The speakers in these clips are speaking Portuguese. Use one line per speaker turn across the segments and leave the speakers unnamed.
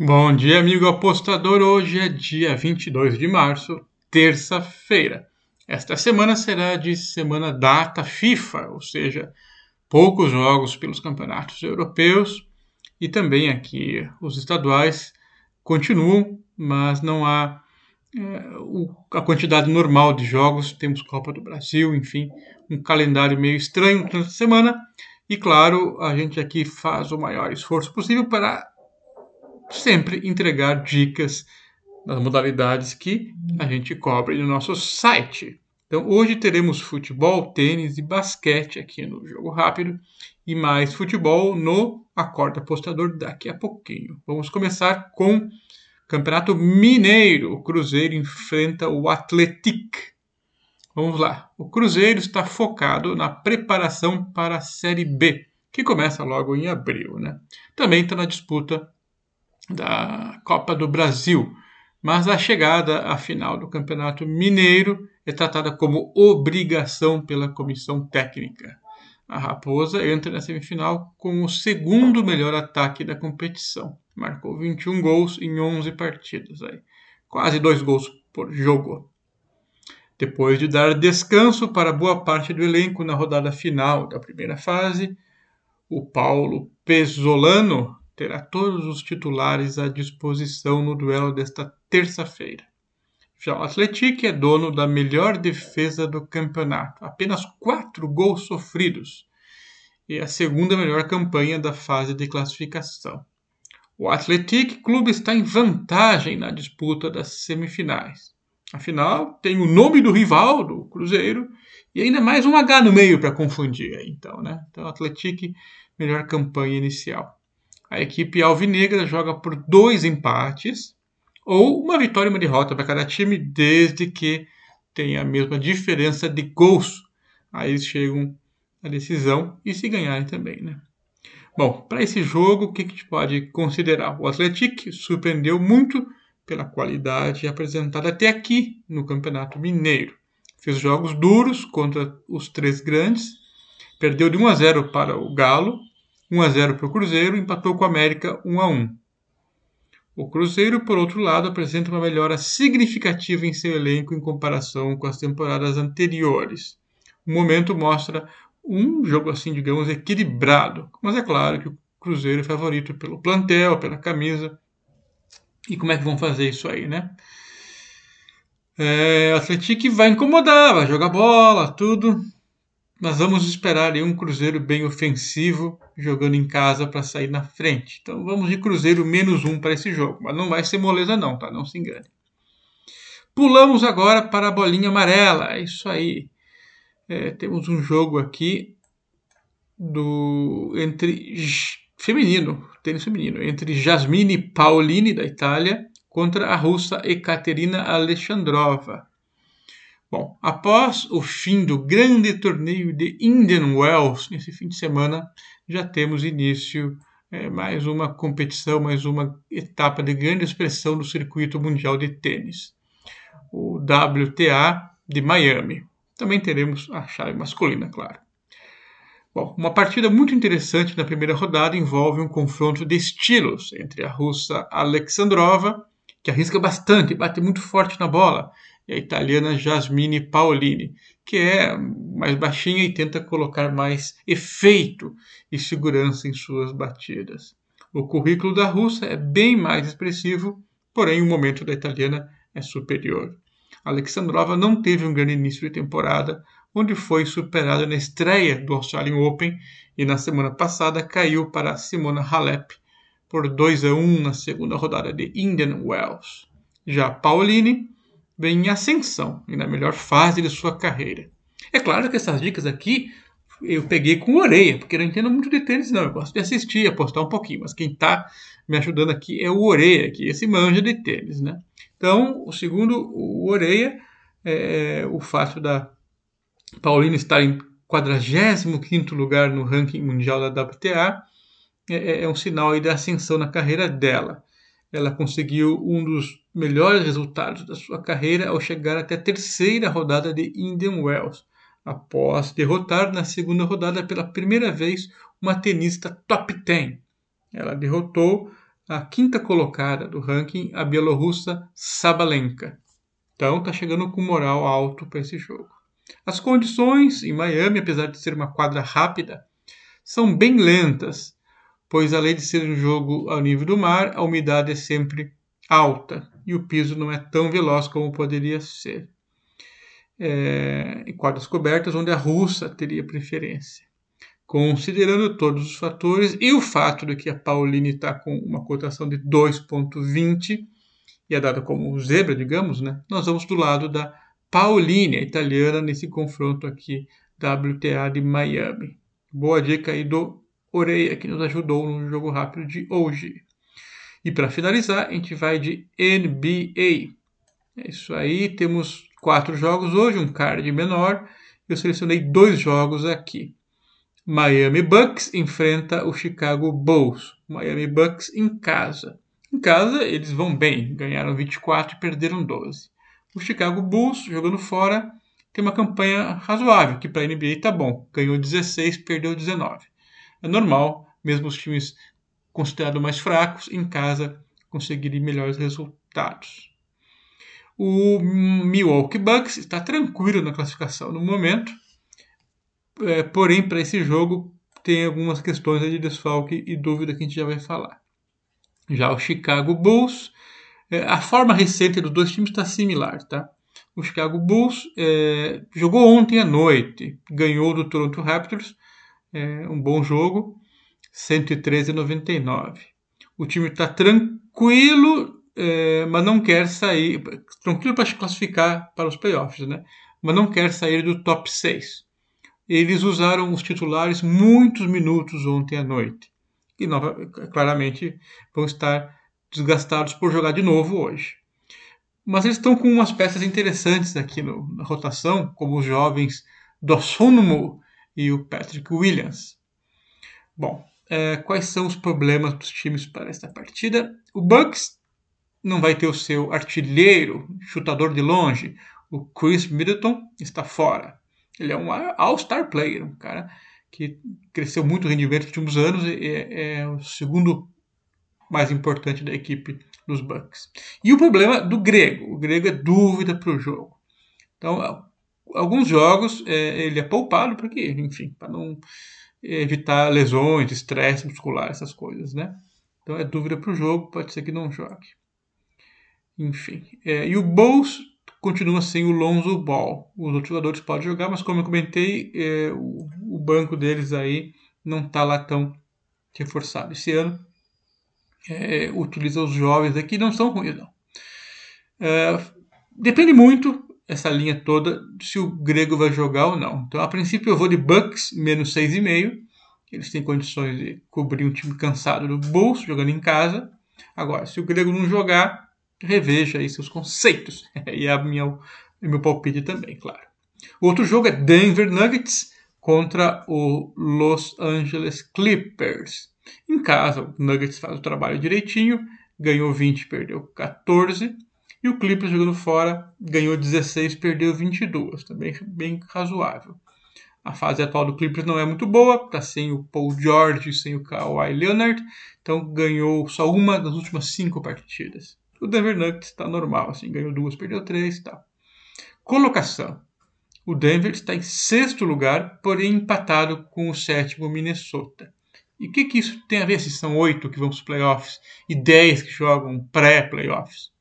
Bom dia, amigo apostador. Hoje é dia 22 de março, terça-feira. Esta semana será de semana data FIFA, ou seja, poucos jogos pelos campeonatos europeus e também aqui os estaduais continuam, mas não há é, o, a quantidade normal de jogos. Temos Copa do Brasil, enfim, um calendário meio estranho nesta semana. E claro, a gente aqui faz o maior esforço possível para sempre entregar dicas das modalidades que a gente cobre no nosso site. Então, hoje teremos futebol, tênis e basquete aqui no Jogo Rápido e mais futebol no Acorda Apostador daqui a pouquinho. Vamos começar com Campeonato Mineiro. O Cruzeiro enfrenta o Atletic. Vamos lá. O Cruzeiro está focado na preparação para a Série B, que começa logo em abril. Né? Também está na disputa da Copa do Brasil, mas a chegada à final do Campeonato Mineiro é tratada como obrigação pela comissão técnica. A Raposa entra na semifinal com o segundo melhor ataque da competição. Marcou 21 gols em 11 partidas, aí. quase dois gols por jogo. Depois de dar descanso para boa parte do elenco na rodada final da primeira fase, o Paulo Pesolano terá todos os titulares à disposição no duelo desta terça-feira. Já o Atlético é dono da melhor defesa do campeonato, apenas quatro gols sofridos, e a segunda melhor campanha da fase de classificação. O Atlético Clube está em vantagem na disputa das semifinais. Afinal, tem o nome do rival, do Cruzeiro, e ainda mais um H no meio para confundir. Então, né? Então, Atlético, melhor campanha inicial. A equipe alvinegra joga por dois empates ou uma vitória e uma derrota para cada time, desde que tenha a mesma diferença de gols. Aí eles chegam à decisão e se ganharem também, né? Bom, para esse jogo, o que a gente pode considerar? O Atlético surpreendeu muito pela qualidade apresentada até aqui no Campeonato Mineiro. Fez jogos duros contra os três grandes, perdeu de 1 a 0 para o Galo 1 a 0 para o Cruzeiro, empatou com o América 1 a 1. O Cruzeiro, por outro lado, apresenta uma melhora significativa em seu elenco em comparação com as temporadas anteriores. O momento mostra um jogo assim, digamos, equilibrado, mas é claro que o Cruzeiro é favorito pelo plantel, pela camisa. E como é que vão fazer isso aí, né? É, o Atlético vai incomodar, vai jogar bola, tudo, nós vamos esperar um Cruzeiro bem ofensivo, jogando em casa para sair na frente. Então vamos de Cruzeiro menos um para esse jogo. Mas não vai ser moleza não, tá? Não se engane. Pulamos agora para a bolinha amarela. É isso aí. É, temos um jogo aqui do entre feminino, tênis feminino, entre Jasmine Paolini da Itália contra a russa Ekaterina Alexandrova. Bom, após o fim do grande torneio de Indian Wells, nesse fim de semana, já temos início é, mais uma competição, mais uma etapa de grande expressão do circuito mundial de tênis, o WTA de Miami. Também teremos a chave masculina, claro. Bom, uma partida muito interessante na primeira rodada envolve um confronto de estilos entre a russa Alexandrova, que arrisca bastante, bate muito forte na bola, e a italiana Jasmine Paolini, que é mais baixinha e tenta colocar mais efeito e segurança em suas batidas. O currículo da russa é bem mais expressivo, porém o momento da italiana é superior. Alexandrova não teve um grande início de temporada, onde foi superada na estreia do Australian Open e na semana passada caiu para Simona Halep por 2 a 1 na segunda rodada de Indian Wells. Já Paolini vem em ascensão e na melhor fase de sua carreira. É claro que essas dicas aqui eu peguei com orelha, porque eu não entendo muito de tênis, não. Eu gosto de assistir, apostar um pouquinho, mas quem está me ajudando aqui é o Oreia, que esse manja de tênis, né? Então, o segundo, o Oreia, é o fato da Paulina estar em 45 lugar no ranking mundial da WTA é, é, é um sinal aí da ascensão na carreira dela. Ela conseguiu um dos melhores resultados da sua carreira ao chegar até a terceira rodada de Indian Wells, após derrotar na segunda rodada pela primeira vez uma tenista top 10. Ela derrotou a quinta colocada do ranking, a bielorrussa Sabalenka. Então está chegando com moral alto para esse jogo. As condições em Miami, apesar de ser uma quadra rápida, são bem lentas, pois além de ser um jogo ao nível do mar, a umidade é sempre alta e o piso não é tão veloz como poderia ser. É, em quadras cobertas, onde a russa teria preferência. Considerando todos os fatores e o fato de que a Pauline está com uma cotação de 2,20 e é dada como zebra, digamos, né? nós vamos do lado da Pauline, a italiana, nesse confronto aqui WTA de Miami. Boa dica aí do Oreia, que nos ajudou no jogo rápido de hoje. E para finalizar, a gente vai de NBA. É isso aí, temos quatro jogos hoje, um card menor. Eu selecionei dois jogos aqui. Miami Bucks enfrenta o Chicago Bulls. Miami Bucks em casa. Em casa eles vão bem, ganharam 24 e perderam 12. O Chicago Bulls, jogando fora, tem uma campanha razoável, que para a NBA está bom. Ganhou 16, perdeu 19. É normal, mesmo os times considerados mais fracos, em casa conseguirem melhores resultados. O Milwaukee Bucks está tranquilo na classificação no momento, é, porém, para esse jogo, tem algumas questões de desfalque e dúvida que a gente já vai falar. Já o Chicago Bulls, é, a forma recente dos dois times está similar, tá? O Chicago Bulls é, jogou ontem à noite, ganhou do Toronto Raptors, é, um bom jogo, 113 a 99. O time está tranquilo, é, mas não quer sair, tranquilo para se classificar para os playoffs, né? Mas não quer sair do top 6 eles usaram os titulares muitos minutos ontem à noite. E nova, claramente vão estar desgastados por jogar de novo hoje. Mas eles estão com umas peças interessantes aqui no, na rotação, como os jovens Dossonmo e o Patrick Williams. Bom, é, quais são os problemas dos times para esta partida? O Bucks não vai ter o seu artilheiro, chutador de longe, o Chris Middleton, está fora. Ele é um all-star player, um cara que cresceu muito o rendimento nos últimos anos e é, é, o segundo mais importante da equipe dos Bucks. E o problema do grego, o grego é dúvida para o jogo. Então, alguns jogos é, ele é poupado porque, enfim, para não evitar lesões, estresse muscular, essas coisas, né? Então é dúvida para o jogo, pode ser que não jogue. Enfim, é, e o Bulls continua sem o Lonzo Ball. Os outros jogadores podem jogar, mas como eu comentei, é, o, o, banco deles aí não está lá tão reforçado. Esse ano é, utiliza os jovens aqui, não são ruins não. É, depende muito essa linha toda se o grego vai jogar ou não. Então, a princípio, eu vou de Bucks menos 6,5. Eles têm condições de cobrir um time cansado do bolso, jogando em casa. Agora, se o grego não jogar, reveja aí seus conceitos. e é minha, meu palpite também, claro. O outro jogo é Denver Nuggets contra o Los Angeles Clippers. Em casa, o Nuggets faz o trabalho direitinho, ganhou 20, perdeu 14. E o Clippers jogando fora ganhou 16, perdeu 22, também bem razoável. A fase atual do Clippers não é muito boa, está sem o Paul George, sem o Kawhi Leonard, então ganhou só uma das últimas cinco partidas. O Denver Nuggets está normal, assim, ganhou duas, perdeu três tal. Colocação. O Denver está em sexto lugar, porém empatado com o sétimo Minnesota. E o que, que isso tem a ver se são oito que vão para os playoffs e dez que jogam pré-playoffs?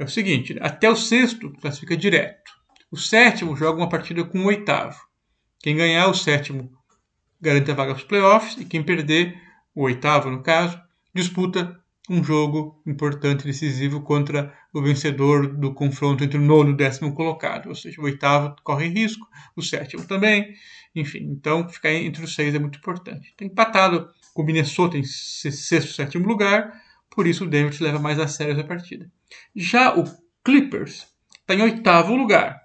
É o seguinte, até o sexto classifica direto. O sétimo joga uma partida com o oitavo. Quem ganhar o sétimo garante a vaga para os playoffs e quem perder, o oitavo no caso, disputa um jogo importante, decisivo contra o vencedor do confronto entre o nono e o décimo colocado. Ou seja, o oitavo corre risco, o sétimo também. Enfim, então ficar entre os seis é muito importante. Tem empatado com o Minnesota em sexto, sétimo lugar, por isso o Denver leva mais a sério essa partida. Já o Clippers está em oitavo lugar.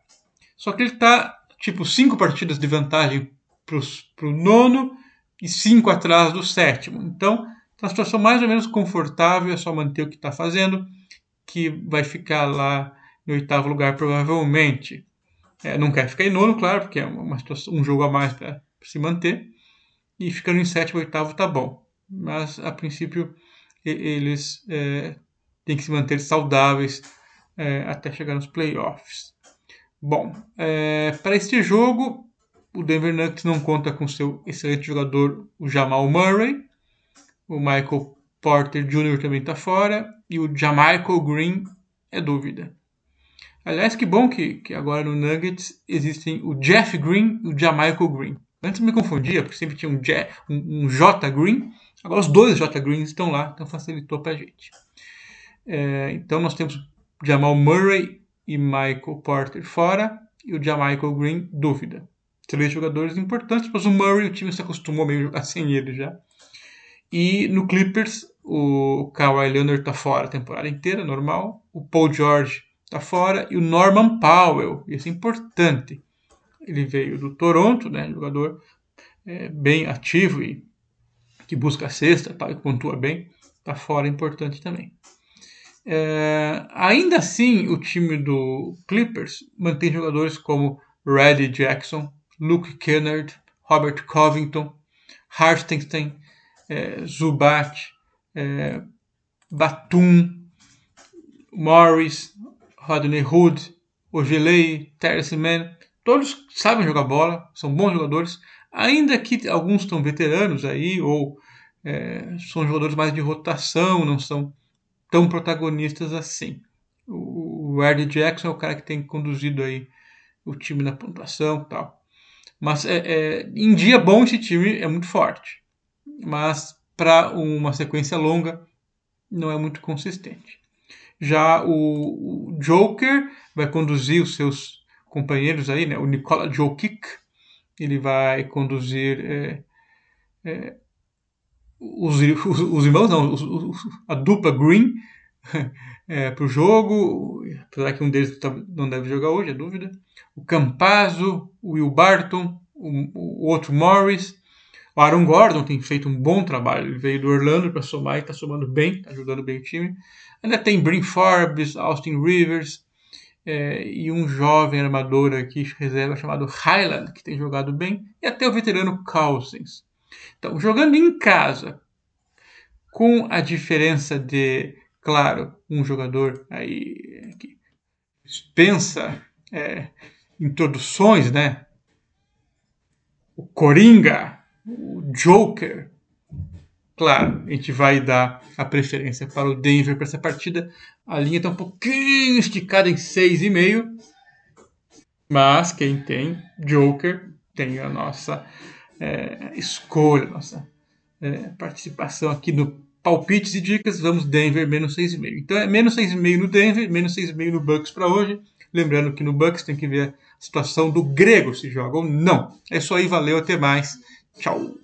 Só que ele está, tipo, cinco partidas de vantagem para o nono e cinco atrás do sétimo. Então, Está uma situação mais ou menos confortável, é só manter o que está fazendo, que vai ficar lá em oitavo lugar provavelmente. É, não quer ficar em nono, claro, porque é uma situação, um jogo a mais para se manter. E ficando em sétimo, oitavo tá bom. Mas a princípio eles é, têm que se manter saudáveis é, até chegar nos playoffs. Bom, é, para este jogo, o Denver Nuggets não conta com seu excelente jogador, o Jamal Murray. O Michael Porter Jr. também está fora. E o Jamaica Green é dúvida. Aliás, que bom que, que agora no Nuggets existem o Jeff Green e o Jamaica Green. Antes me confundia, porque sempre tinha um, J, um, J Green. Agora os dois J Greens estão lá, então facilitou para a gente. É, então nós temos Jamal Murray e Michael Porter fora e o Jamaica Green dúvida. Três jogadores importantes, mas o Murray o time se acostumou meio a jogar sem ele já. E no Clippers o Kawhi Leonard está fora a temporada inteira, normal. O Paul George está fora e o Norman Powell, isso é importante. Ele veio do Toronto, né, jogador é, bem ativo e que busca a cesta tal, e pontua bem, está fora, importante também. É, ainda assim, o time do Clippers mantém jogadores como Reddy Jackson, Luke Kennard, Robert Covington, Hartenstein, é, Zubat, é, Batum, Morris, Rodney Hood, Ogelei, Terence Mann, todos sabem jogar bola, são bons jogadores, ainda que alguns estão veteranos aí, ou é, são jogadores mais de rotação, não são tão protagonistas assim. O, o Jackson é o cara que tem conduzido aí o time na pontuação e tal. Mas é, é, em dia bom esse time é muito forte. Mas para uma sequência longa não é muito consistente. Já o, o, Joker vai conduzir os seus companheiros aí, né? O Nikola Jokic, ele vai conduzir é, é, os, os, os, irmãos, não, os, a dupla Green é, para o jogo, apesar que um deles tá, não deve jogar hoje, é dúvida. O Campazzo, o Will Barton, o, o outro Morris. O Aaron Gordon tem feito um bom trabalho. Ele veio do Orlando para somar e está somando bem, está ajudando bem o time. Ainda tem Brin Forbes, Austin Rivers é, e um jovem armador aqui, reserva, chamado Highland, que tem jogado bem. E até o veterano Cousins. Então, jogando em casa, com a diferença de, claro, um jogador aí que dispensa é, introduções, né? O Coringa, o Joker. Claro, a gente vai dar a preferência para o Denver para essa partida. A linha está um pouquinho esticada em 6,5. Mas quem tem Joker tem a nossa é, escolha, nossa é, participação aqui no Palpites e Dicas. Vamos Denver menos 6,5. Então é menos 6,5 no Denver, menos 6,5 no Bucks para hoje. Lembrando que no Bucks tem que ver a situação do grego se joga ou não. É isso aí, valeu, até mais. Tchau.